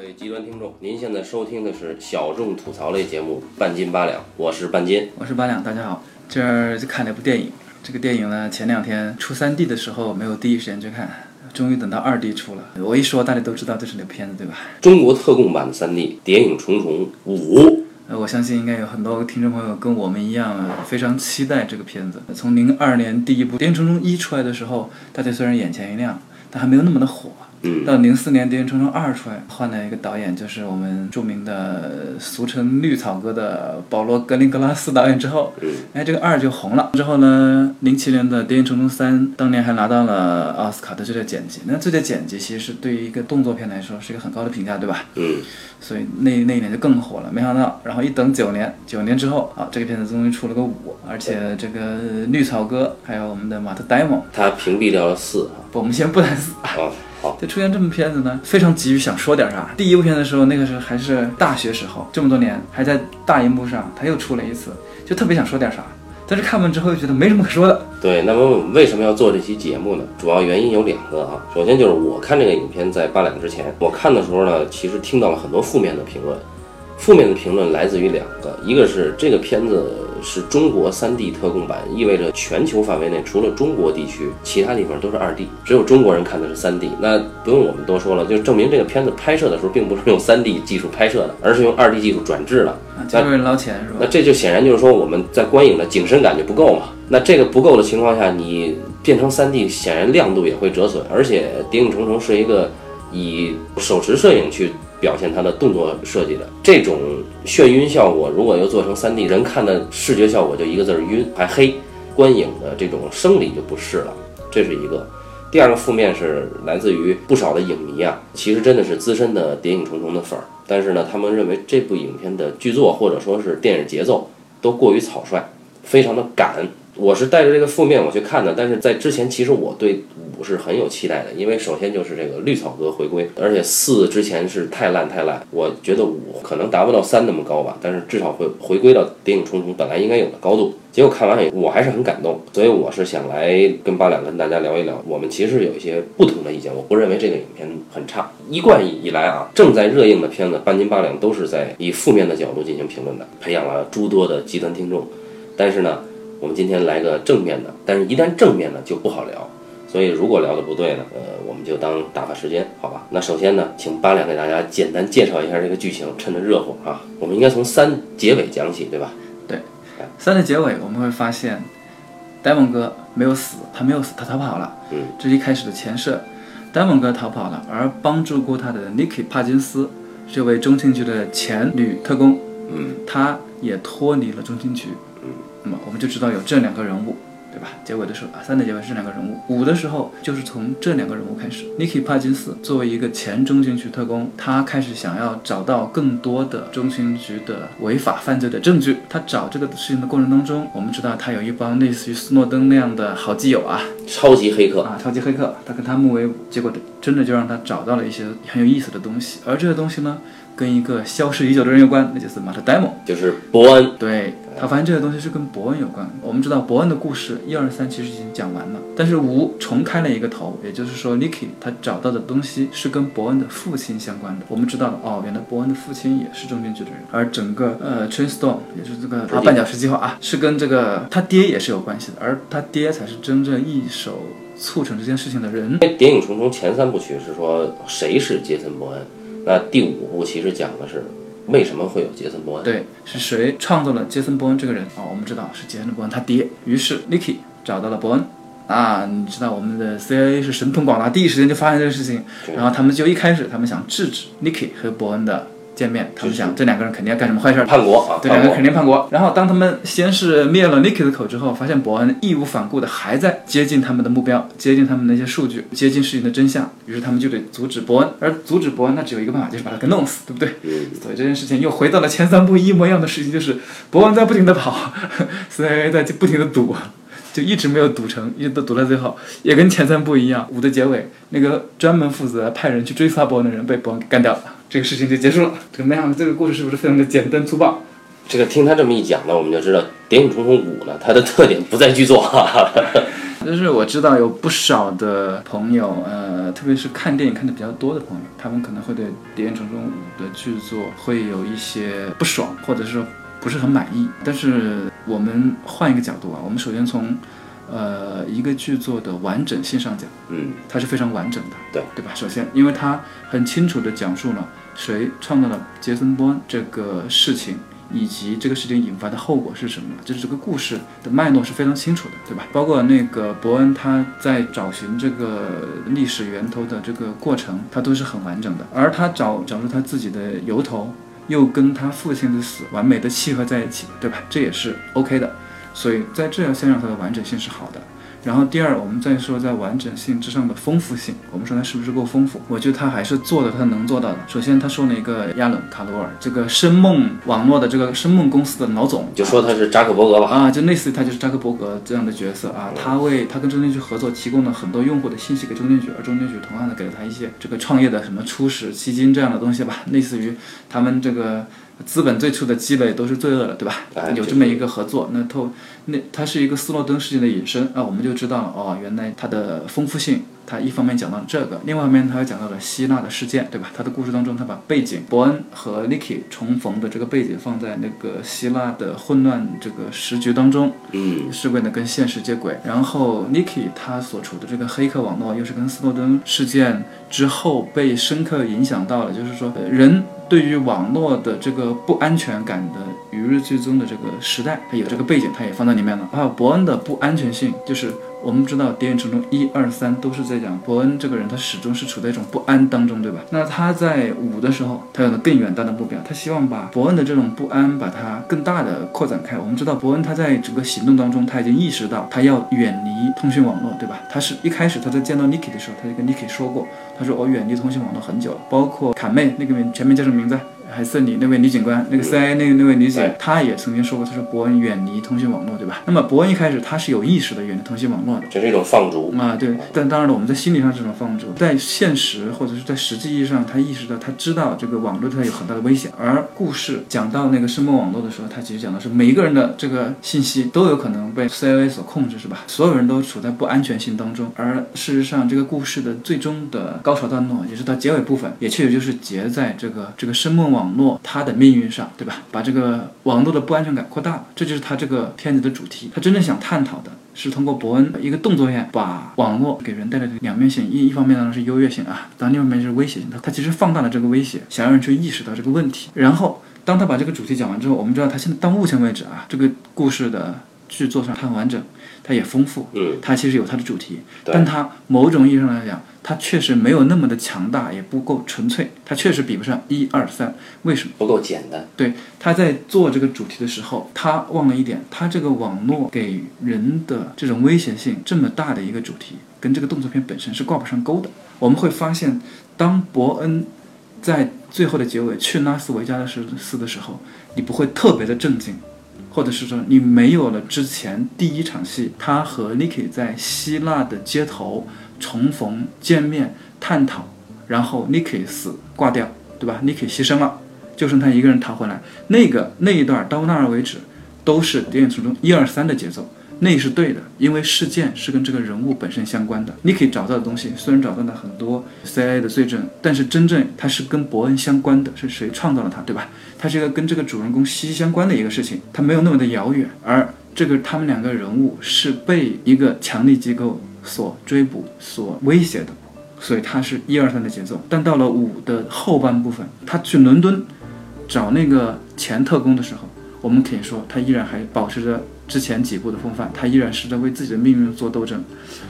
位极端听众，您现在收听的是小众吐槽类节目《半斤八两》，我是半斤。我是八两，大家好。这儿就看了一部电影，这个电影呢，前两天出三 D 的时候没有第一时间去看，终于等到二 D 出了。我一说大家都知道这是哪部片子，对吧？中国特供版的三 D《谍影重重五》。呃，我相信应该有很多听众朋友跟我们一样啊，非常期待这个片子。从零二年第一部《谍影重重一》出来的时候，大家虽然眼前一亮，但还没有那么的火。嗯，到零四年《谍影重重二》出来，换了一个导演，就是我们著名的俗称“绿草哥”的保罗·格林格拉斯导演之后，嗯，哎，这个二就红了。之后呢，零七年的《谍影重重三》当年还拿到了奥斯卡的最佳剪辑。那最佳剪辑其实是对于一个动作片来说是一个很高的评价，对吧？嗯，所以那那一年就更火了。没想到，然后一等九年，九年之后啊，这个片子终于出了个五，而且这个绿草哥还有我们的马特·戴蒙，他屏蔽掉了四啊。不，我们先不谈死。好，好，就出现这么片子呢，非常急于想说点啥。第一部片的时候，那个时候还是大学时候，这么多年还在大荧幕上，他又出了一次，就特别想说点啥。但是看完之后又觉得没什么可说的。对，那么我们为什么要做这期节目呢？主要原因有两个啊。首先就是我看这个影片在八两之前，我看的时候呢，其实听到了很多负面的评论。负面的评论来自于两个，一个是这个片子是中国 3D 特供版，意味着全球范围内除了中国地区，其他地方都是 2D，只有中国人看的是 3D。那不用我们多说了，就证明这个片子拍摄的时候并不是用 3D 技术拍摄的，而是用 2D 技术转制的。啊，就为了捞钱是吧？那这就显然就是说我们在观影的景深感就不够嘛。那这个不够的情况下，你变成 3D，显然亮度也会折损。而且《谍影重重》是一个以手持摄影去表现它的动作设计的，这种眩晕效果，如果又做成 3D，人看的视觉效果就一个字儿晕，还黑，观影的这种生理就不适了，这是一个。第二个负面是来自于不少的影迷啊，其实真的是资深的《谍影重重》的粉儿，但是呢，他们认为这部影片的剧作或者说是电影节奏都过于草率，非常的赶。我是带着这个负面我去看的，但是在之前其实我对五是很有期待的，因为首先就是这个绿草哥回归，而且四之前是太烂太烂，我觉得五可能达不到三那么高吧，但是至少会回归到《谍影重重》本来应该有的高度。结果看完以后我还是很感动，所以我是想来跟八两跟大家聊一聊，我们其实有一些不同的意见。我不认为这个影片很差，一贯以来啊，正在热映的片子半斤八两都是在以负面的角度进行评论的，培养了诸多的极端听众。但是呢。我们今天来个正面的，但是一旦正面呢就不好聊，所以如果聊的不对呢，呃，我们就当打发时间，好吧？那首先呢，请八两给大家简单介绍一下这个剧情，趁着热乎啊，我们应该从三结尾讲起，对吧？对，三的结尾我们会发现，呆萌哥没有死，他没有死，他逃跑了。嗯，这是一开始的前设，呆萌哥逃跑了，而帮助过他的 Niki 帕金斯这位中情局的前女特工，嗯，他也脱离了中情局。那么我们就知道有这两个人物，对吧？结尾的时候啊，三的结尾是两个人物，五的时候就是从这两个人物开始。Niki 帕金斯作为一个前中情局特工，他开始想要找到更多的中情局的违法犯罪的证据。他找这个事情的过程当中，我们知道他有一帮类似于斯诺登那样的好基友啊，超级黑客啊，超级黑客，他跟他们为伍，结果真的就让他找到了一些很有意思的东西，而这些东西呢，跟一个消失已久的人有关，那就是马特·戴蒙，就是伯恩。对他发现这个东西是跟伯恩有关。我们知道伯恩的故事一二三其实已经讲完了，但是五重开了一个头，也就是说 Niki 他找到的东西是跟伯恩的父亲相关的。我们知道了，哦，原来伯恩的父亲也是中间局的人，而整个呃 Train Storm 也就是这个啊绊脚石计划啊，是跟这个他爹也是有关系的，而他爹才是真正一手促成这件事情的人。因为《谍影重重》前三部曲是说谁是杰森·伯恩，那第五部其实讲的是为什么会有杰森·伯恩。对，是谁创造了杰森·伯恩这个人啊、我们知道是杰森·伯恩他爹。于是 Niki 找到了伯恩。啊，你知道我们的 CIA 是神通广大，第一时间就发现这个事情，然后他们就一开始他们想制止 Niki 和伯恩的见面，他们想这两个人肯定要干什么坏事儿，叛国啊，对，两个人肯定叛国。然后当他们先是灭了 Niki 的口之后，发现伯恩义无反顾的还在接近他们的目标，接近他们的一些数据，接近事情的真相。于是他们就得阻止伯恩，而阻止伯恩，那只有一个办法，就是把他给弄死，对不对？嗯，所以这件事情又回到了前三部一模一样的事情，就是伯恩在不停的跑，CIA 在不停的赌，就一直没有赌成，一直都赌到最后，也跟前三部一样。五的结尾，那个专门负责派人去追杀伯恩的人被伯恩给干掉了，这个事情就结束了。怎么样？这个故事是不是非常的简单粗暴？这个听他这么一讲呢，我们就知道《谍影重重五》呢，它的特点不在剧作。就是我知道有不少的朋友，呃，特别是看电影看的比较多的朋友，他们可能会对《谍影重重五》的剧作会有一些不爽，或者是说不是很满意。但是我们换一个角度啊，我们首先从呃一个剧作的完整性上讲，嗯，它是非常完整的，对对吧？首先，因为它很清楚地讲述了谁创造了杰森·波恩这个事情，以及这个事情引发的后果是什么，就是这个故事的脉络是非常清楚的，对吧？包括那个伯恩他在找寻这个历史源头的这个过程，他都是很完整的，而他找找出他自己的由头，又跟他父亲的死完美的契合在一起，对吧？这也是 OK 的。所以在这条线上，它的完整性是好的。然后第二，我们再说在完整性之上的丰富性，我们说它是不是够丰富？我觉得它还是做的它能做到的。首先，他说了一个亚伦·卡罗尔，这个深梦网络的这个深梦公司的老总，就说他是扎克伯格吧。啊，就类似于他就是扎克伯格这样的角色啊，他为他跟中间局合作提供了很多用户的信息给中间局，而中间局同样的给了他一些这个创业的什么初始基金这样的东西吧，类似于他们这个资本最初的积累都是罪恶的，对吧？哎有这么一个合作，那透那它是一个斯诺登事件的引申啊，我们就知道了哦，原来它的丰富性。它一方面讲到了这个，另外一方面它又讲到了希腊的事件，对吧？它的故事当中，它把背景伯恩和 Nicky 重逢的这个背景放在那个希腊的混乱这个时局当中，嗯，是为了跟现实接轨。然后 Nicky 他所处的这个黑客网络，又是跟斯诺登事件之后被深刻影响到了，就是说呃人对于网络的这个不安全感的与日俱增的这个时代，它有这个背景，它也放在里面了。还有伯恩的不安全性，就是。我们知道《谍影重重》一二三都是在讲伯恩这个人，他始终是处在一种不安当中，对吧？那他在五的时候，他有了更远大的目标，他希望把伯恩的这种不安，把它更大的扩展开。我们知道伯恩他在整个行动当中，他已经意识到他要远离通讯网络，对吧？他是一开始他在见到 Niki 的时候，他就跟 Niki 说过，他说我远离通讯网络很久了，包括卡妹那个名全名叫什么名字？还是你那位女警官，那个 CIA 那个那位女警，她也曾经说过，她说伯恩远离通讯网络，对吧？那么伯恩一开始他是有意识的远离通讯网络的，这是一种放逐。啊，对。但当然了，我们在心理上这种放逐，在现实或者是在实际意义上，他意识到他知道这个网络对他有很大的危险。而故事讲到那个声梦网络的时候，他其实讲的是每一个人的这个信息都有可能被 CIA 所控制，是吧？所有人都处在不安全性当中。而事实上，这个故事的最终的高潮段落，也是到结尾部分，也确实就是结在这个这个声梦网网络它的命运上，对吧？把这个网络的不安全感扩大了，这就是他这个片子的主题。他真正想探讨的是通过伯恩一个动作片，把网络给人带来的两面性，一一方面呢是优越性啊，当然另一方面是威胁性。他他其实放大了这个威胁，想让人去意识到这个问题。然后当他把这个主题讲完之后，我们知道他现在到目前为止啊，这个故事的剧作上它很完整，它也丰富，嗯，它其实有它的主题，但它某种意义上来讲，它确实没有那么的强大，也不够纯粹，它确实比不上一二三。为什么？不够简单。对，他在做这个主题的时候，他忘了一点，他这个网络给人的这种危险性这么大的一个主题，跟这个动作片本身是挂不上钩的。我们会发现，当伯恩在最后的结尾去拉斯维加斯的时候，你不会特别的震惊。或者是说你没有了之前第一场戏，他和 Niki 在希腊的街头重逢、见面、探讨，然后 Niki 死挂掉，对吧？Niki 牺牲了，就剩他一个人逃回来。那个那一段到那儿为止，都是电影中一二三的节奏，那是对的，因为事件是跟这个人物本身相关的。你可以找到的东西虽然找到了很多 CIA 的罪证，但是真正它是跟伯恩相关的，是谁创造了它，对吧？它是一个跟这个主人公息息相关的一个事情，它没有那么的遥远。而这个他们两个人物是被一个强力机构所追捕、所威胁的，所以它是一二三的节奏。但到了五的后半部分，他去伦敦找那个前特工的时候，我们可以说他依然还保持着之前几部的风范，他依然是在为自己的命运做斗争。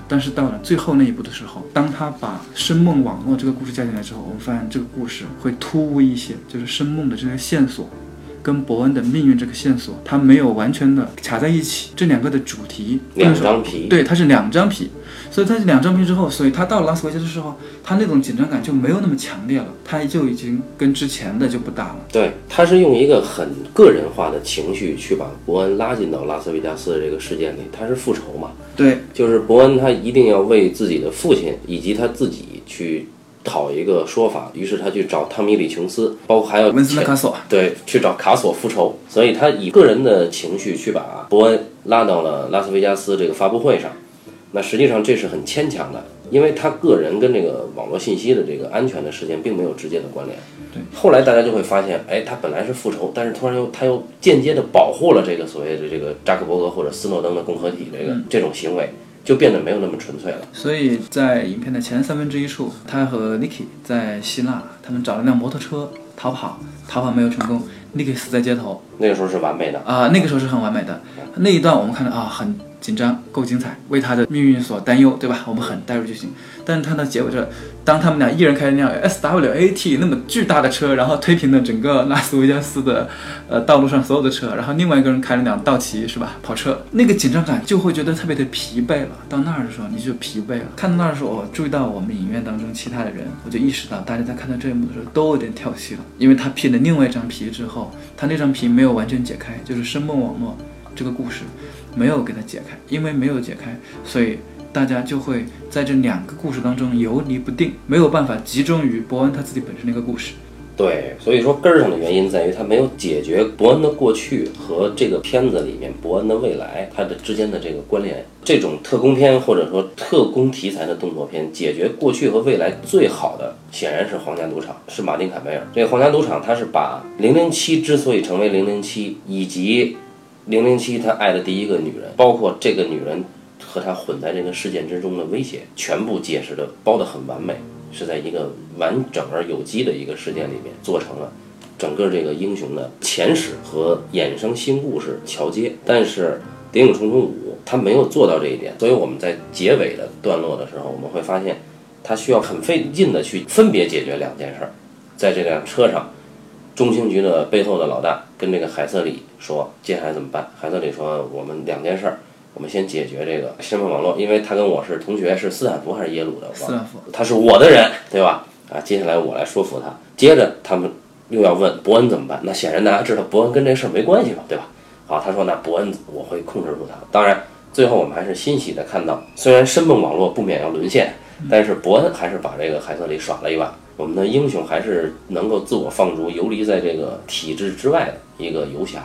但是到了最后那一步的时候，当他把深梦网络这个故事加进来之后，我们发现这个故事会突兀一些，就是深梦的这些线索。跟伯恩的命运这个线索，它没有完全的卡在一起，这两个的主题两张皮，对，它是两张皮，所以它是两张皮之后，所以他到了拉斯维加斯之后，他那种紧张感就没有那么强烈了，他就已经跟之前的就不搭了。对，他是用一个很个人化的情绪去把伯恩拉进到拉斯维加斯的这个事件里，他是复仇嘛？对，就是伯恩他一定要为自己的父亲以及他自己去讨一个说法，于是他去找汤米·李琼斯，包括还有文森特·卡索，对，去找卡索复仇，所以他以个人的情绪去把伯恩拉到了拉斯维加斯这个发布会上，那实际上这是很牵强的，因为他个人跟这个网络信息的这个安全的事件并没有直接的关联。对，后来大家就会发现，哎，他本来是复仇，但是突然又他又间接的保护了这个所谓的这个扎克伯格或者斯诺登的共和体这个、这种行为，就变得没有那么纯粹了。所以在影片的前三分之一处，他和 Nicky 在希腊，他们找了辆摩托车逃跑，逃跑没有成功，Nicky 死在街头那个时候是完美的，啊、那个时候是很完美的。那一段我们看到啊，很紧张，够精彩，为他的命运所担忧，对吧？我们很带入剧情。但是看到结尾这，当他们俩一人开着那辆 SWAT 那么巨大的车，然后推平了整个拉斯维加斯的呃道路上所有的车，然后另外一个人开了辆道奇是吧跑车，那个紧张感就会觉得特别的疲惫了。到那儿的时候你就疲惫了。看到那儿的时候，我注意到我们影院当中其他的人，我就意识到大家在看到这一幕的时候都有点跳戏了，因为他披了另外一张皮之后，他那张皮没有完全解开，就是生梦网络这个故事没有给它解开，因为没有解开，所以大家就会在这两个故事当中游离不定，没有办法集中于伯恩他自己本身的一个故事。对，所以说根儿上的原因在于他没有解决伯恩的过去和这个片子里面伯恩的未来它的之间的这个关联。这种特工片或者说特工题材的动作片，解决过去和未来最好的显然是《皇家赌场》，是马丁·坎贝尔。这个《皇家赌场》它是把007之所以成为007，以及007他爱的第一个女人，包括这个女人和他混在这个事件之中的威胁，全部解释的包得很完美。是在一个完整而有机的一个事件里面做成了整个这个英雄的前史和衍生新故事桥接，但是《谍影重重五》它没有做到这一点，所以我们在结尾的段落的时候，我们会发现它需要很费劲的去分别解决两件事，在这辆车上，中情局的背后的老大跟这个海瑟里说接下来怎么办？海瑟里说我们两件事儿。我们先解决这个身份网络，因为他跟我是同学，是斯坦福还是耶鲁的？斯坦福，他是我的人，对吧？啊，接下来我来说服他。接着他们又要问伯恩怎么办？那显然大家知道伯恩跟这事儿没关系嘛，对吧？好，他说那伯恩我会控制住他。当然，最后我们还是欣喜的看到，虽然身份网络不免要沦陷，但是伯恩还是把这个海瑟里耍了一把。我们的英雄还是能够自我放逐，游离在这个体制之外的一个游侠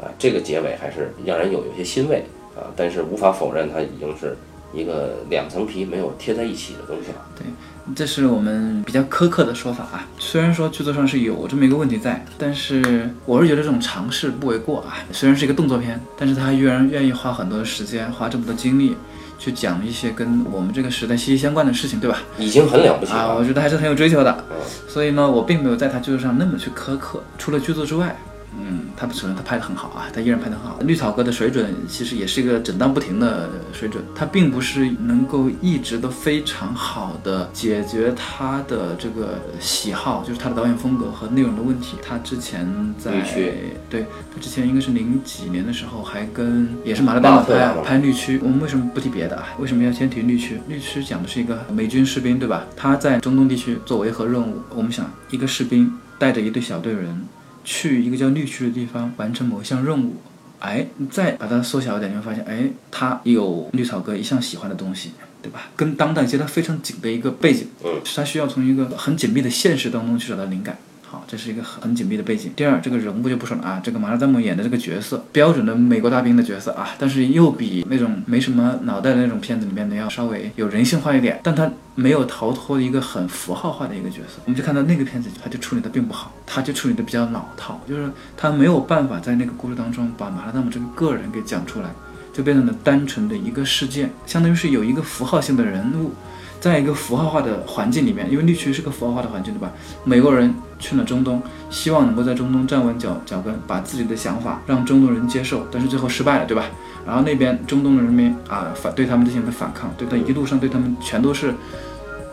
啊。这个结尾还是让人有有些欣慰啊，但是无法否认它已经是一个两层皮没有贴在一起的东西了。对这是我们比较苛刻的说法啊。虽然说剧作上是有这么一个问题在，但是我是觉得这种尝试不为过啊。虽然是一个动作片，但是他依然愿意花很多的时间，花这么多精力去讲一些跟我们这个时代息息相关的事情，对吧？已经很了不起啊，了。我觉得还是很有追求的嗯。所以呢，我并没有在他剧作上那么去苛刻。除了剧作之外，嗯，他不承认他拍的很好啊，他依然拍得很好。绿草哥的水准其实也是一个震荡不停的水准，他并不是能够一直都非常好的解决他的这个喜好，就是他的导演风格和内容的问题。他之前在绿对他之前应该是零几年的时候，还跟也是马勒丹马拍拍绿区。我们为什么不提别的啊？为什么要先提绿区？绿区讲的是一个美军士兵，对吧？他在中东地区做维和任务。我们想，一个士兵带着一队小队人去一个叫绿区的地方完成某项任务。哎，你再把它缩小一点，你会发现，哎，他有绿草哥一向喜欢的东西，对吧？跟当代接得非常紧的一个背景，嗯，是他需要从一个很紧密的现实当中去找到灵感。好，这是一个很很紧密的背景。第二，这个人物就不说了啊，这个马拉丹姆演的这个角色，标准的美国大兵的角色啊，但是又比那种没什么脑袋的那种片子里面的要稍微有人性化一点，但他没有逃脱一个很符号化的一个角色。我们就看到那个片子，他就处理的并不好，他就处理的比较老套，就是他没有办法在那个故事当中把马拉丹姆这个个人给讲出来，就变成了单纯的一个事件，相当于是有一个符号性的人物。在一个符号化的环境里面，因为绿区是个符号化的环境，对吧？美国人去了中东，希望能够在中东站稳脚脚跟，把自己的想法让中东人接受，但是最后失败了，对吧？然后那边中东的人民啊反对他们进行的反抗，对他一路上对他们全都是，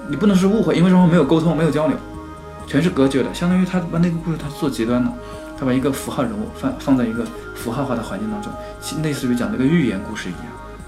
你不能是误会，因为双方没有沟通，没有交流，全是隔绝的，相当于他把那个故事他做极端了，他把一个符号人物放放在一个符号化的环境当中，类似于讲那个寓言故事一样。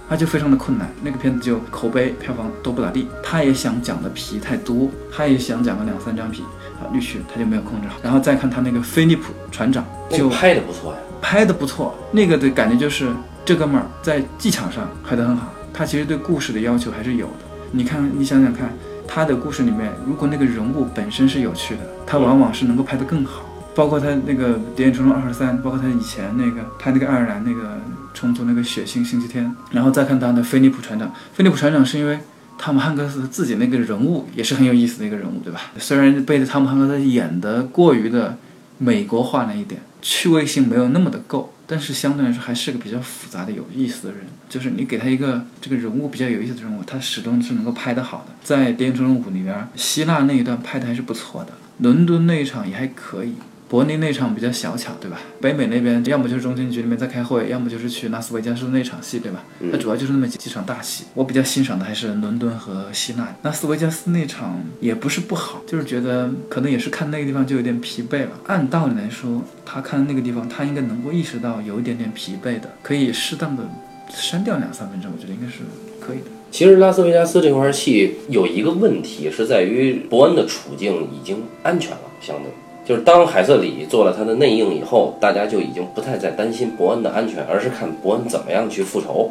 那就非常的困难，那个片子就口碑票房都不咋地。他也想讲的皮太多，他也想讲个两三张皮啊，绿区他就没有控制好。然后再看他那个菲利普船长，就拍的不错呀。拍的不错，那个的感觉就是这哥们儿在技巧上拍得很好，他其实对故事的要求还是有的。你看，你想想看，他的故事里面，如果那个人物本身是有趣的，他往往是能够拍得更好。包括他那个《谍影重重二十三》，包括他以前那个拍那个爱尔兰那个冲突那个血腥星期天，然后再看他的菲利普船长。菲利普船长是因为汤姆汉克斯自己那个人物也是很有意思的一个人物，对吧？虽然被汤姆汉克斯演的过于的美国化了一点，趣味性没有那么的够，但是相对来说还是个比较复杂的有意思的人。就是你给他一个这个人物比较有意思的人物，他始终是能够拍得好的。在《谍影重重五》里边，希腊那一段拍的还是不错的，伦敦那一场也还可以。柏林那场比较小巧，对吧？北美那边要么就是中情局里面在开会，要么就是去拉斯维加斯那场戏，对吧？它主要就是那么几几场大戏。我比较欣赏的还是伦敦和希腊。拉斯维加斯那场也不是不好，就是觉得可能也是看那个地方就有点疲惫了。按道理来说，他看那个地方，他应该能够意识到有一点点疲惫的，可以适当的删掉两三分钟，我觉得应该是可以的。其实拉斯维加斯这块戏有一个问题是在于伯恩的处境已经安全了，相对。就是当海瑟里做了他的内应以后，大家就已经不太再担心伯恩的安全，而是看伯恩怎么样去复仇。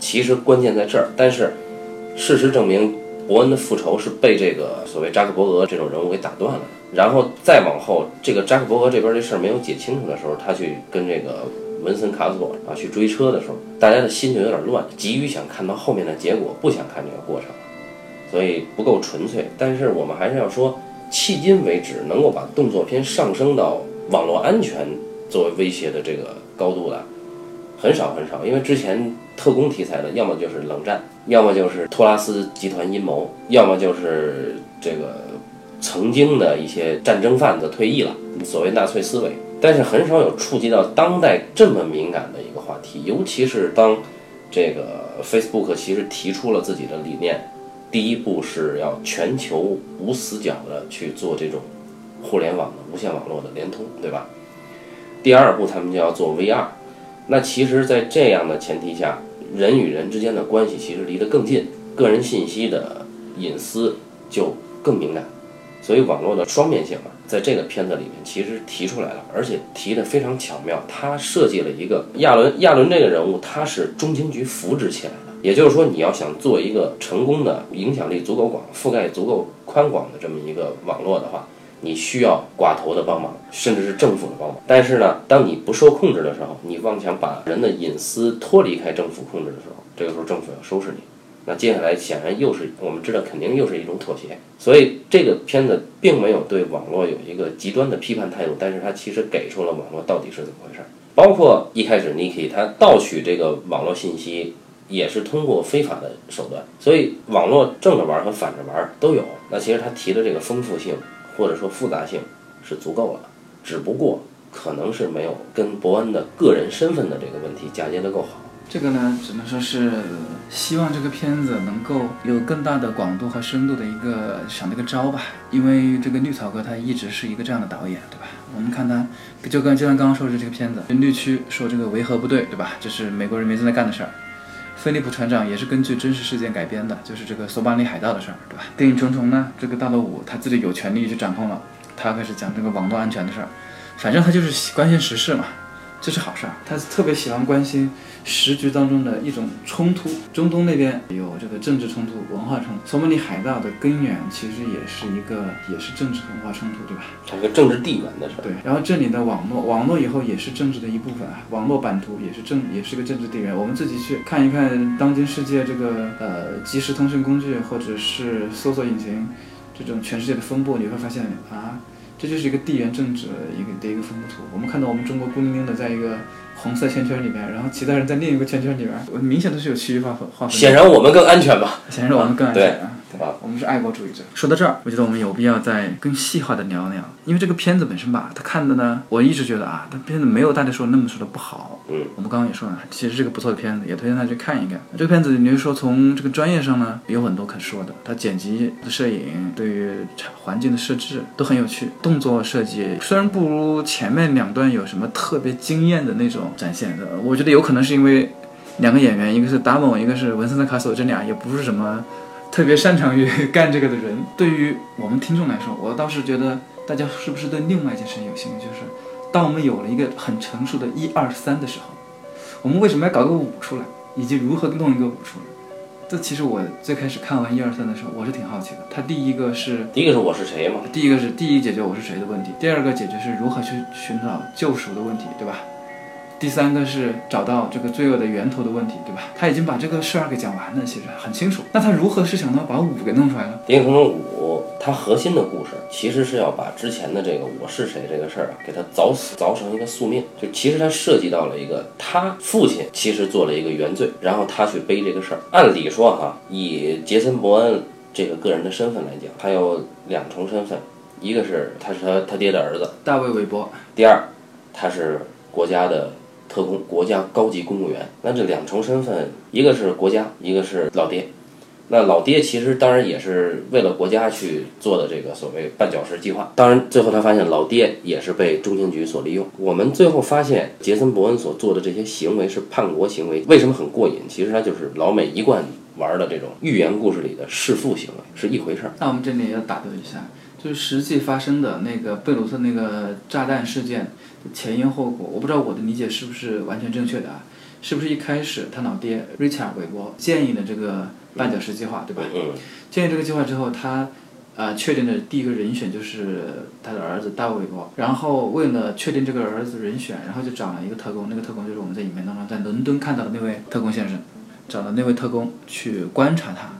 其实关键在这儿，但是事实证明，伯恩的复仇是被这个所谓扎克伯格这种人物给打断了。然后再往后，这个扎克伯格这边这事儿没有解清楚的时候，他去跟这个文森卡索啊去追车的时候，大家的心就有点乱，急于想看到后面的结果，不想看这个过程，所以不够纯粹。但是我们还是要说。迄今为止，能够把动作片上升到网络安全作为威胁的这个高度的，很少很少。因为之前特工题材的，要么就是冷战，要么就是托拉斯集团阴谋，要么就是这个曾经的一些战争贩子退役了，所谓纳粹思维。但是很少有触及到当代这么敏感的一个话题，尤其是当这个 Facebook 其实提出了自己的理念。第一步是要全球无死角的去做这种互联网的无线网络的联通，对吧？第二步他们就要做 VR。那其实，在这样的前提下，人与人之间的关系其实离得更近，个人信息的隐私就更敏感。所以，网络的双面性啊，在这个片子里面其实提出来了，而且提得非常巧妙。他设计了一个亚伦，亚伦这个人物，他是中情局扶植起来。也就是说，你要想做一个成功的、影响力足够广、覆盖足够宽广的这么一个网络的话，你需要寡头的帮忙，甚至是政府的帮忙。但是呢，当你不受控制的时候，你妄想把人的隐私脱离开政府控制的时候，这个时候政府要收拾你。那接下来显然又是我们知道，肯定又是一种妥协。所以这个片子并没有对网络有一个极端的批判态度，但是它其实给出了网络到底是怎么回事儿。包括一开始 Niki 他盗取这个网络信息。也是通过非法的手段，所以网络正着玩和反着玩都有。那其实他提的这个丰富性或者说复杂性是足够了，只不过可能是没有跟伯恩的个人身份的这个问题嫁接的够好。这个呢，只能说是希望这个片子能够有更大的广度和深度的一个想这个招吧。因为这个绿草哥他一直是一个这样的导演，对吧？我们看他，就跟就像刚刚说的这个片子，绿区说这个维和部队，对吧？这是美国人民正在干的事儿。菲利普船长也是根据真实事件改编的，就是这个索马里海盗的事儿，对吧？电影重重呢，这个大罗五他自己有权利去掌控了，他开始讲这个网络安全的事儿，反正他就是关心时事嘛。这是好事儿，他特别喜欢关心时局当中的一种冲突。中东那边有这个政治冲突、文化冲突。索马里海盗的根源其实也是一个，也是政治文化冲突，对吧？它个政治地缘的事儿。对，然后这里的网络，网络以后也是政治的一部分啊。网络版图也是政，也是个政治地缘。我们自己去看一看当今世界这个呃即时通讯工具或者是搜索引擎这种全世界的分布，你会发现啊。这就是一个地缘政治一个的一个分布图。我们看到我们中国孤零零的在一个红色圈圈里面，然后其他人在另一个圈圈里面，明显都是有区域划分划分。显然我们更安全吧？显然我们更安全啊。我们是爱国主义者。说到这儿，我觉得我们有必要再更细化的聊聊，因为这个片子本身吧，他看的呢，我一直觉得啊，他片子没有大家说那么说的不好。嗯，我们刚刚也说了，其实是个不错的片子，也推荐大家去看一看。这个片子，你就说从这个专业上呢，有很多可说的。它剪辑、摄影，对于环境的设置都很有趣。动作设计虽然不如前面两段有什么特别惊艳的那种展现，我觉得有可能是因为两个演员，一个是达蒙，一个是文森特·卡索，这俩也不是什么。特别擅长于干这个的人，对于我们听众来说，我倒是觉得大家是不是对另外一件事有兴趣？就是当我们有了一个很成熟的一二三的时候，我们为什么要搞个五出来，以及如何弄一个五出来？这其实我最开始看完一二三的时候，我是挺好奇的。他第一个是第一个是我是谁嘛？第一个是第一解决我是谁的问题，第二个解决是如何去寻找救赎的问题，对吧？第三个是找到这个罪恶的源头的问题，对吧？他已经把这个事儿给讲完了，其实很清楚。那他如何是想到把五给弄出来了？《谍影重重五》它核心的故事其实是要把之前的这个我是谁这个事儿啊，给他凿死凿成一个宿命。就其实他涉及到了一个他父亲其实做了一个原罪，然后他去背这个事儿。按理说哈，以杰森·伯恩这个个人的身份来讲，他有两重身份，一个是他是他他爹的儿子，大卫·韦伯，第二他是国家的。特工，国家高级公务员，那这两重身份，一个是国家，一个是老爹。那老爹其实当然也是为了国家去做的这个所谓绊脚石计划。当然，最后他发现老爹也是被中情局所利用。我们最后发现，杰森·伯恩所做的这些行为是叛国行为，为什么很过瘾？其实他就是老美一贯玩的这种寓言故事里的弑父行为，是一回事儿。那我们这里要打断一下，就是实际发生的那个贝鲁特那个炸弹事件。前因后果，我不知道我的理解是不是完全正确的啊？是不是一开始他老爹 Richard 韦伯建议了这个绊脚石计划，对吧？建议这个计划之后，他啊确定的第一个人选就是他的儿子大卫韦伯。然后为了确定这个儿子人选，然后就找了一个特工，那个特工就是我们在影片当中在伦敦看到的那位特工先生，找了那位特工去观察他，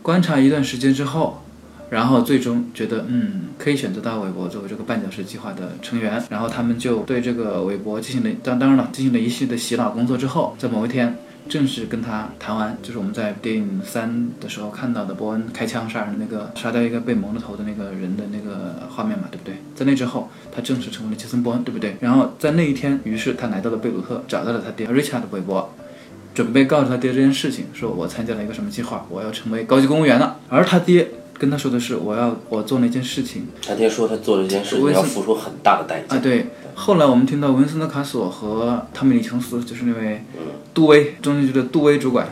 观察一段时间之后。然后最终觉得，嗯，可以选择到韦伯作为这个绊脚石计划的成员。然后他们就对这个韦伯进行了，当当然了，进行了一系列的洗脑工作之后，在某一天正式跟他谈完，就是我们在电影三的时候看到的伯恩开枪杀人那个杀掉一个被蒙了头的那个人的那个画面嘛，对不对？在那之后，他正式成为了杰森·伯恩，对不对？然后在那一天，于是他来到了贝鲁特，找到了他爹 Richard 韦伯，准备告诉他爹这件事情，说我参加了一个什么计划，我要成为高级公务员了。而他爹。跟他说的是，我要我做那件事情。他爹说他做了一件事情要付出很大的代价。啊，对。后来我们听到文森特·卡索和汤米·李琼斯，就是那位杜威中情局的杜威主管。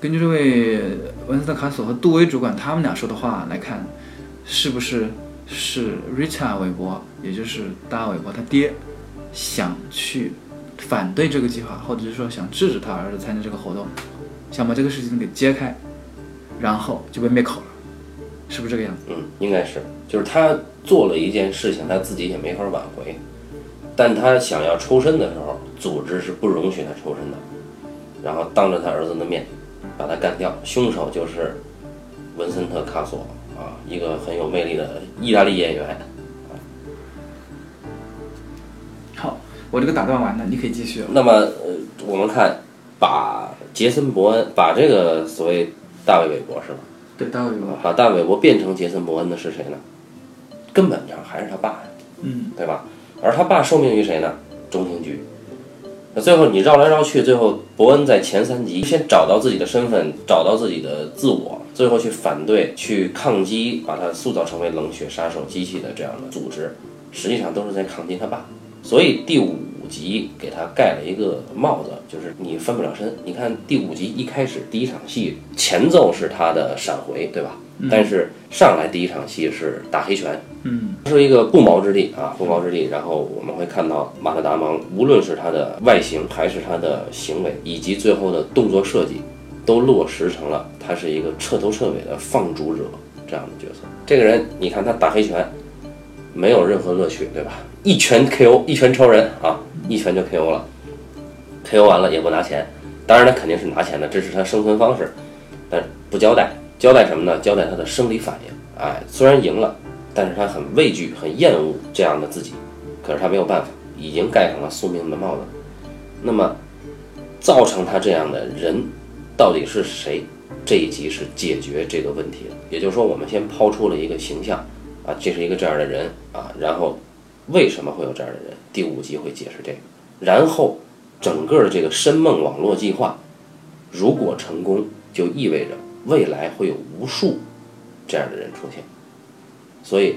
根据这位文森特·卡索和杜威主管他们俩说的话来看，是不是是 Richard 韦伯，也就是大韦伯他爹，想去反对这个计划，或者是说想制止他儿子参加这个活动，想把这个事情给揭开，然后就被灭口了。是不是这个样子？嗯，应该是，就是他做了一件事情，他自己也没法挽回，但他想要抽身的时候，组织是不容许他抽身的，然后当着他儿子的面把他干掉。凶手就是文森特·卡索啊，一个很有魅力的意大利演员。好，我这个打断完了，你可以继续。那么，呃，我们看，把杰森·伯恩，把这个所谓大卫·韦伯是吧？对，大卫把大卫伯变成杰森·伯恩的是谁呢？根本上还是他爸呀，嗯，对吧？而他爸受命于谁呢？中情局。那最后你绕来绕去，最后伯恩在前三集先找到自己的身份，找到自己的自我，最后去反对、去抗击，把他塑造成为冷血杀手机器的这样的组织，实际上都是在抗击他爸。所以第五。五集给他盖了一个帽子，就是你翻不了身。你看第五集一开始第一场戏前奏是他的闪回，对吧？但是上来第一场戏是打黑拳，嗯，是一个不毛之地啊，不毛之地。然后我们会看到马特·达蒙，无论是他的外形，还是他的行为，以及最后的动作设计，都落实成了他是一个彻头彻尾的放逐者这样的角色。这个人，你看他打黑拳，没有任何乐趣，对吧？一拳 KO，一拳超人啊！一拳就 KO 了，KO 完了也不拿钱，当然他肯定是拿钱的，这是他生存方式，但不交代，交代什么呢？交代他的生理反应。哎，虽然赢了，但是他很畏惧、很厌恶这样的自己，可是他没有办法，已经盖上了宿命的帽子。那么，造成他这样的人到底是谁？这一集是解决这个问题的。也就是说，我们先抛出了一个形象，啊，这是一个这样的人啊，然后。为什么会有这样的人？第五集会解释这个。然后，整个的这个深梦网络计划，如果成功，就意味着未来会有无数这样的人出现。所以，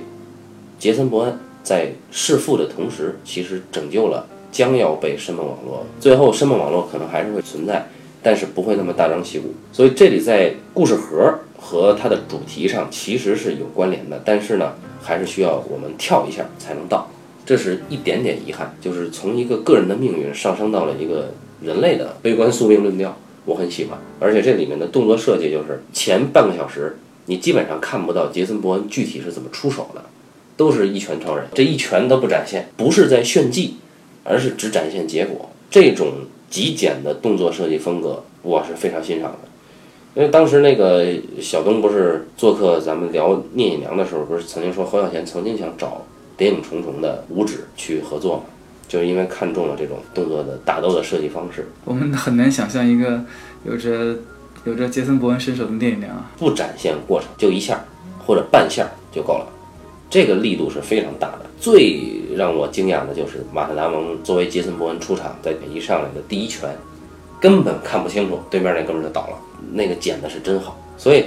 杰森·伯恩在弑父的同时，其实拯救了将要被深梦网络。最后，深梦网络可能还是会存在，但是不会那么大张旗鼓。所以，这里在故事盒和它的主题上其实是有关联的，但是呢，还是需要我们跳一下才能到。这是一点点遗憾，就是从一个个人的命运上升到了一个人类的悲观宿命论调，我很喜欢。而且这里面的动作设计，就是前半个小时你基本上看不到杰森·伯恩具体是怎么出手的，都是一拳超人，这一拳都不展现，不是在炫技，而是只展现结果。这种极简的动作设计风格，我是非常欣赏的。因为当时那个小东不是做客咱们聊聂隐娘的时候，不是曾经说侯孝贤曾经想找《谍影重重》的五指去合作嘛？就是因为看中了这种动作的打斗的设计方式，我们很难想象一个有着有着杰森·伯恩身手的聂隐娘啊。不展现过程，就一下或者半下就够了，这个力度是非常大的。最让我惊讶的就是马特·达蒙作为杰森·伯恩出场，在一上来的第一拳，根本看不清楚，对面那哥们儿就倒了。那个剪的是真好，所以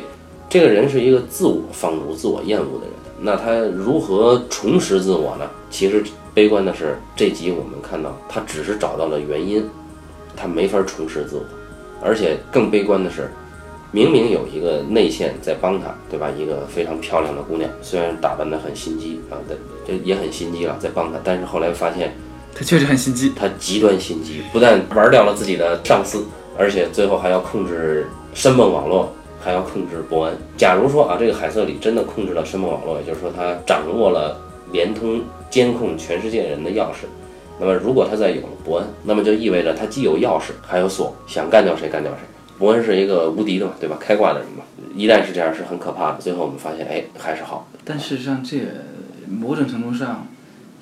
这个人是一个自我放逐、自我厌恶的人。那他如何重拾自我呢？其实悲观的是，这集我们看到他只是找到了原因，他没法重拾自我，而且更悲观的是，明明有一个内线在帮他，对吧？一个非常漂亮的姑娘，虽然打扮得很心机啊，这也很心机了，在帮他，但是后来发现他确实很心机，他极端心机，不但玩掉了自己的上司，而且最后还要控制申梦网络。还要控制伯恩。假如说啊，这个海瑟里真的控制了申梦网络，也就是说他掌握了联通监控全世界人的钥匙，那么如果他再有了伯恩，那么就意味着他既有钥匙还有锁，想干掉谁干掉谁。伯恩是一个无敌的嘛，对吧？开挂的人嘛。一旦是这样，是很可怕的。最后我们发现，哎，还是好。但事实上，这某种程度上。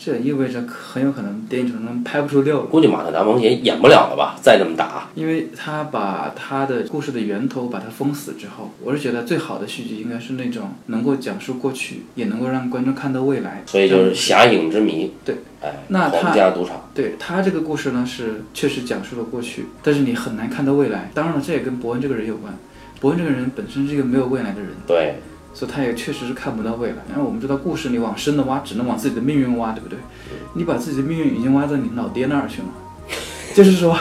这也意味着很有可能电影可能拍不出六了。估计马特·达蒙也演不了了吧？再这么打，因为他把他的故事的源头把它封死之后，我是觉得最好的续集应该是那种能够讲述过去，也能够让观众看到未来。所以就是侠影之谜。对，哎，那皇家赌场。对他这个故事呢，是确实讲述了过去，但是你很难看到未来。当然了，这也跟伯恩这个人有关。伯恩这个人本身是一个没有未来的人。对。所以他也确实是看不到未来。因为我们知道，故事你往深的挖，只能往自己的命运挖，对不对？你把自己的命运已经挖到你老爹那儿去了，就是说，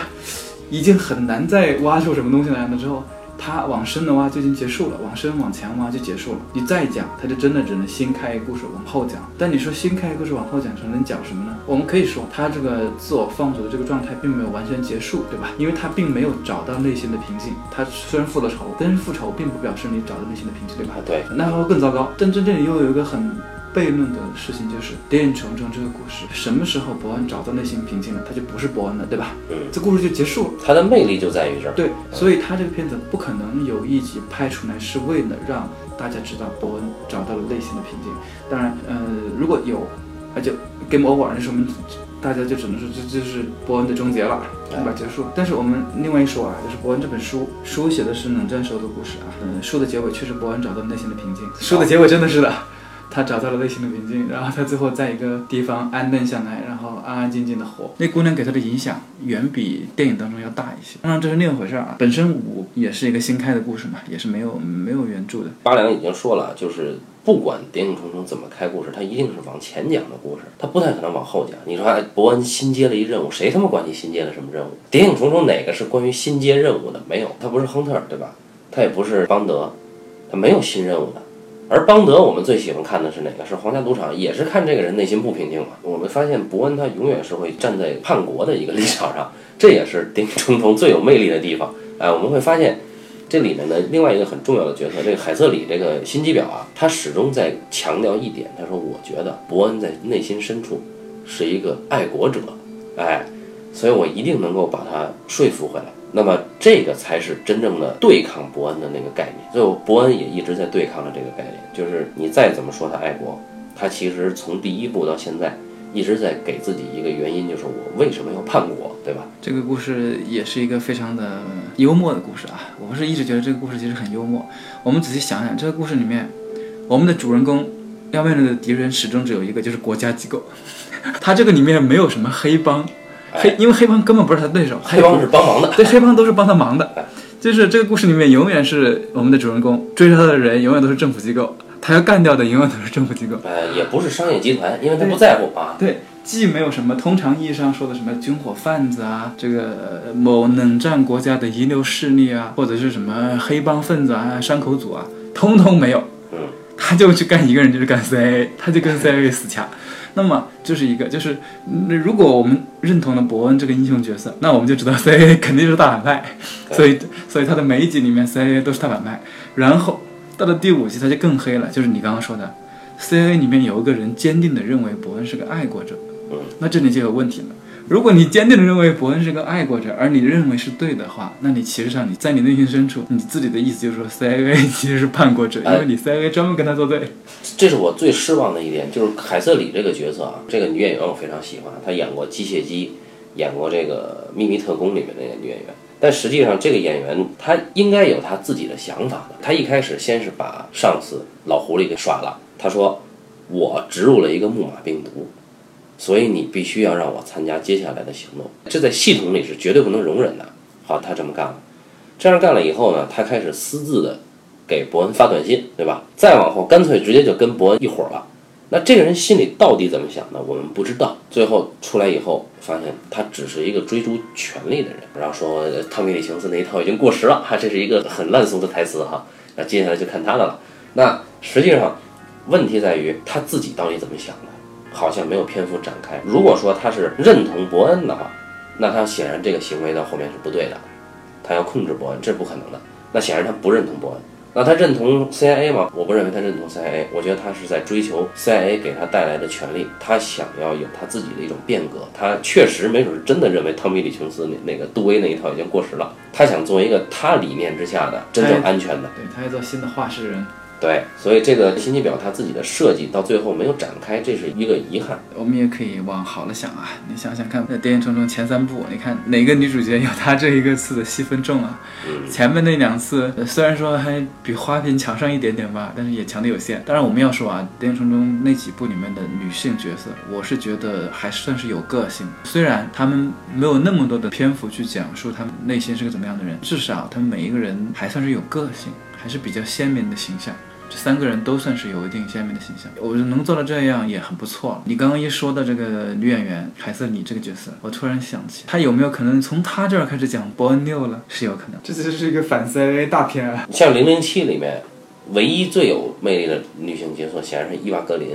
已经很难再挖出什么东西来了。之后。他往深的挖就已经结束了，往深往强挖就结束了。你再讲，他就真的只能新开一个故事往后讲。但你说新开一个故事往后讲，是能讲什么呢？我们可以说，他这个自我放逐的这个状态并没有完全结束，对吧？因为他并没有找到内心的平静。他虽然复了仇，但是复仇并不表示你找到内心的平静，对吧？对，那会更糟糕。但真正又有一个很。悖论的事情就是《谍影重重》这个故事，什么时候伯恩找到内心平静了，他就不是伯恩了，对吧？嗯，这故事就结束了。他的魅力就在于这儿。对，所以他这个片子不可能有一集拍出来是为了让大家知道伯恩找到了内心的平静。当然，呃，如果有，那就 game over，那说明大家就只能说这就是伯恩的终结了，对吧？结束。但是我们另外一说啊，就是伯恩这本书，书写的是冷战时候的故事啊。嗯，书的结尾确实伯恩找到内心的平静。书的结尾真的是的。他找到了内心的平静，然后他最后在一个地方安顿下来，然后安安静静的活。那姑娘给他的影响远比电影当中要大一些。当然这是另一回事儿啊。本身五也是一个新开的故事嘛，也是没有没有原著的。八良已经说了，就是不管《谍影重重》怎么开故事，他一定是往前讲的故事，他不太可能往后讲。你说伯恩新接了一任务，谁他妈管你新接了什么任务？《谍影重重》哪个是关于新接任务的？没有，他不是亨特，对吧？他也不是邦德，他没有新任务的。而邦德，我们最喜欢看的是哪个？是皇家赌场，也是看这个人内心不平静嘛。我们发现伯恩他永远是会站在叛国的一个 立场上，这也是《谍影重重》最有魅力的地方。哎，我们会发现这里面的另外一个很重要的角色，这个海瑟里这个心机婊啊，他始终在强调一点，他说：“我觉得伯恩在内心深处是一个爱国者，哎，所以我一定能够把他说服回来。”那么这个才是真正的对抗伯恩的那个概念，所以伯恩也一直在对抗着这个概念。就是你再怎么说他爱国，他其实从第一部到现在一直在给自己一个原因，就是我为什么要叛国，对吧？这个故事也是一个非常的幽默的故事啊！我不是一直觉得这个故事其实很幽默。我们仔细想想，这个故事里面，我们的主人公要面对的敌人始终只有一个，就是国家机构。他这个里面没有什么黑帮。黑，因为黑帮根本不是他对手，黑帮是帮忙的，对，黑帮都是帮他忙的，就是这个故事里面永远是我们的主人公追着他的人永远都是政府机构，他要干掉的永远都是政府机构，呃，也不是商业集团，因为他不在乎啊，对，既没有什么通常意义上说的什么军火贩子啊，这个某冷战国家的遗留势力啊，或者是什么黑帮分子啊、山口组啊，通通没有，嗯，他就去干一个人，就是干 CIA，他就跟 CIA 死掐。那么就是一个，就是那如果我们认同了伯恩这个英雄角色，那我们就知道 CIA 肯定是大反派，所以所以他的每一集里面 CIA 都是大反派。然后到了第五集他就更黑了，就是你刚刚说的，CIA 里面有一个人坚定的认为伯恩是个爱国者，那这里就有问题了。如果你坚定的认为伯恩是个爱国者，而你认为是对的话，那你其实上你在你内心深处，你自己的意思就是说 CIA 其实是叛国者，因为你 CIA 专门跟他作对。这是我最失望的一点，就是凯瑟里这个角色啊，这个女演员我非常喜欢，她演过《机械姬》，演过这个《秘密特工》里面那个女演员。但实际上，这个演员她应该有她自己的想法的。她一开始先是把上司老狐狸给耍了，她说：“我植入了一个木马病毒。”所以你必须要让我参加接下来的行动，这在系统里是绝对不能容忍的。好，他这么干了，这样干了以后呢，他开始私自的给伯恩发短信，对吧？再往后，干脆直接就跟伯恩一伙了。那这个人心里到底怎么想的，我们不知道。最后出来以后，发现他只是一个追逐权力的人。然后说汤米·李琼斯那一套已经过时了，哈，这是一个很烂俗的台词哈。那接下来就看他的了。那实际上，问题在于他自己到底怎么想的。好像没有篇幅展开。如果说他是认同伯恩的话，那他显然这个行为到后面是不对的，他要控制伯恩，这是不可能的。那显然他不认同伯恩。那他认同 CIA 吗？我不认为他认同 CIA。我觉得他是在追求 CIA 给他带来的权利，他想要有他自己的一种变革。他确实没准是真的认为汤米·李琼斯那那个杜威那一套已经过时了。他想做一个他理念之下的真正安全的。对他要做新的话事人。对，所以这个心机表它自己的设计到最后没有展开，这是一个遗憾。我们也可以往好了想啊，你想想看，那《谍影重重》前三部，你看哪个女主角有她这一个次的戏份重啊？前面那两次虽然说还比花瓶强上一点点吧，但是也强的有限。当然我们要说啊，《谍影重重》那几部里面的女性角色，我是觉得还算是有个性。虽然她们没有那么多的篇幅去讲述她们内心是个怎么样的人，至少她们每一个人还算是有个性，还是比较鲜明的形象。这三个人都算是有一定鲜明的形象，我能做到这样也很不错了。你刚刚一说到这个女演员凯瑟琳这个角色，我突然想起，她有没有可能从她这儿开始讲伯恩六了？是有可能。这就是一个反 CIA 大片啊！像《零零七》里面，唯一最有魅力的女性角色显然是伊娃·格林，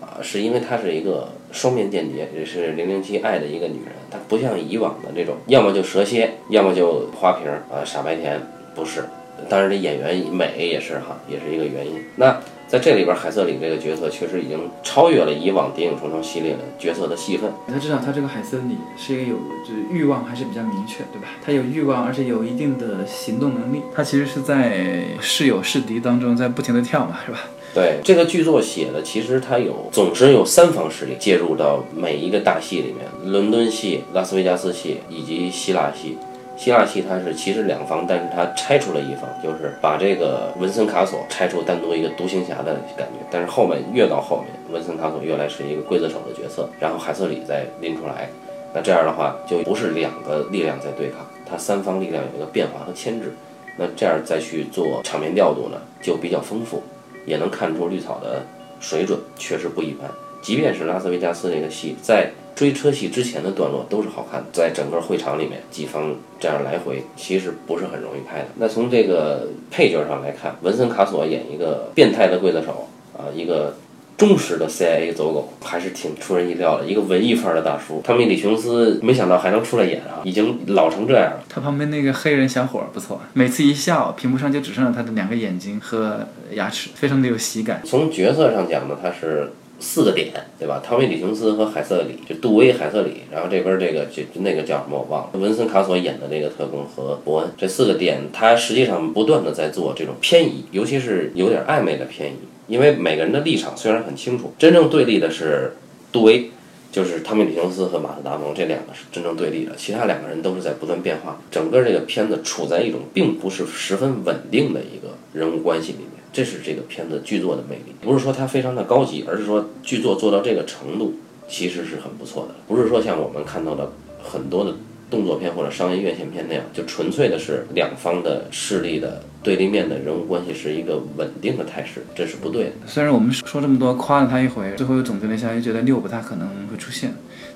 啊，是因为她是一个双面间谍，也是零零七爱的一个女人。她不像以往的那种，要么就蛇蝎，要么就花瓶啊，傻白甜，不是。当然，这演员美也是哈，也是一个原因。那在这里边，海瑟琳这个角色确实已经超越了以往《谍影重重》系列的角色的戏份。他知道他这个海瑟琳是一个有就是欲望还是比较明确，对吧？他有欲望，而且有一定的行动能力。他其实是在是友是敌当中在不停的跳嘛，是吧？对这个剧作写的，其实它有总之有三方势力介入到每一个大戏里面：伦敦戏、拉斯维加斯戏以及希腊戏。希腊戏它是其实两方，但是它拆出了一方，就是把这个文森卡索拆出单独一个独行侠的感觉。但是后面越到后面，文森卡索越来是一个刽子手的角色，然后海瑟里再拎出来，那这样的话就不是两个力量在对抗，它三方力量有一个变化和牵制。那这样再去做场面调度呢，就比较丰富，也能看出绿草的水准确实不一般。即便是拉斯维加斯这个戏，在追车戏之前的段落都是好看的，在整个会场里面，几方这样来回，其实不是很容易拍的。那从这个配角上来看，文森卡索演一个变态的刽子手啊，一个忠实的 CIA 走狗，还是挺出人意料的。一个文艺范儿的大叔，汤米·李琼斯没想到还能出来演啊，已经老成这样了。他旁边那个黑人小伙不错，每次一笑，屏幕上就只剩了他的两个眼睛和牙齿，非常的有喜感。从角色上讲呢，他是。四个点，对吧？汤米·李琼斯和海瑟里，就杜威、海瑟里，然后这边这个就那个叫什么我忘了，文森·卡索演的这个特工和伯恩，这四个点，他实际上不断的在做这种偏移，尤其是有点暧昧的偏移，因为每个人的立场虽然很清楚，真正对立的是杜威，就是汤米·李琼斯和马特·达蒙这两个是真正对立的，其他两个人都是在不断变化，整个这个片子处在一种并不是十分稳定的一个人物关系里。这是这个片子剧作的魅力，不是说它非常的高级，而是说剧作做到这个程度，其实是很不错的。不是说像我们看到的很多的动作片或者商业院线片那样，就纯粹的是两方的势力的对立面的人物关系是一个稳定的态势，这是不对的。虽然我们说这么多，夸了他一回，最后又总结了一下，又觉得六不太可能会出现。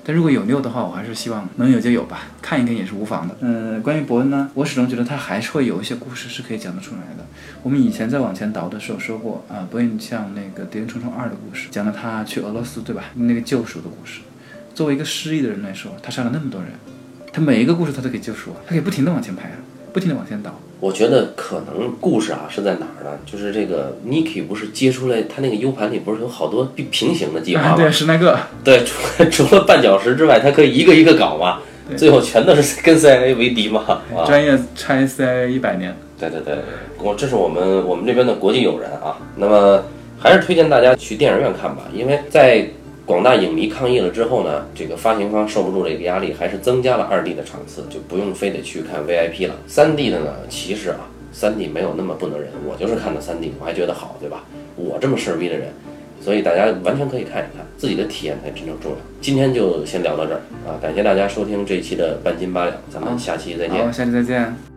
但如果有六的话，我还是希望能有就有吧，看一看也是无妨的。嗯，关于伯恩呢，我始终觉得他还是会有一些故事是可以讲得出来的。我们以前在往前倒的时候说过啊，伯恩像那个《谍影重重二》的故事，讲了他去俄罗斯，对吧？那个救赎的故事。作为一个失忆的人来说，他杀了那么多人，他每一个故事他都可以救赎，他可以不停的往前拍啊。不停的往前倒。我觉得可能故事啊是在哪儿呢？就是这个 Niki 不是接出来，他那个 U 盘里不是有好多平平行的计划啊，吗？对，十来个，对，除了 除了绊脚石之外，他可以一个一个搞嘛，对最后全都是 跟 CIA 为敌嘛。啊，专业拆 CIA 一百年。对对对，我这是我们我们这边的国际友人啊。那么还是推荐大家去电影院看吧，因为在广大影迷抗议了之后呢，这个发行方受不住这个压力，还是增加了二 D 的场次，就不用非得去看 VIP 了。三 D 的呢，其实啊，三 D 没有那么不能忍，我就是看的三 D，我还觉得好，对吧？我这么事儿逼的人。所以大家完全可以看一看，自己的体验才真正重要。今天就先聊到这儿啊，感谢大家收听这一期的半斤八两，咱们下期再见。好，下期再见。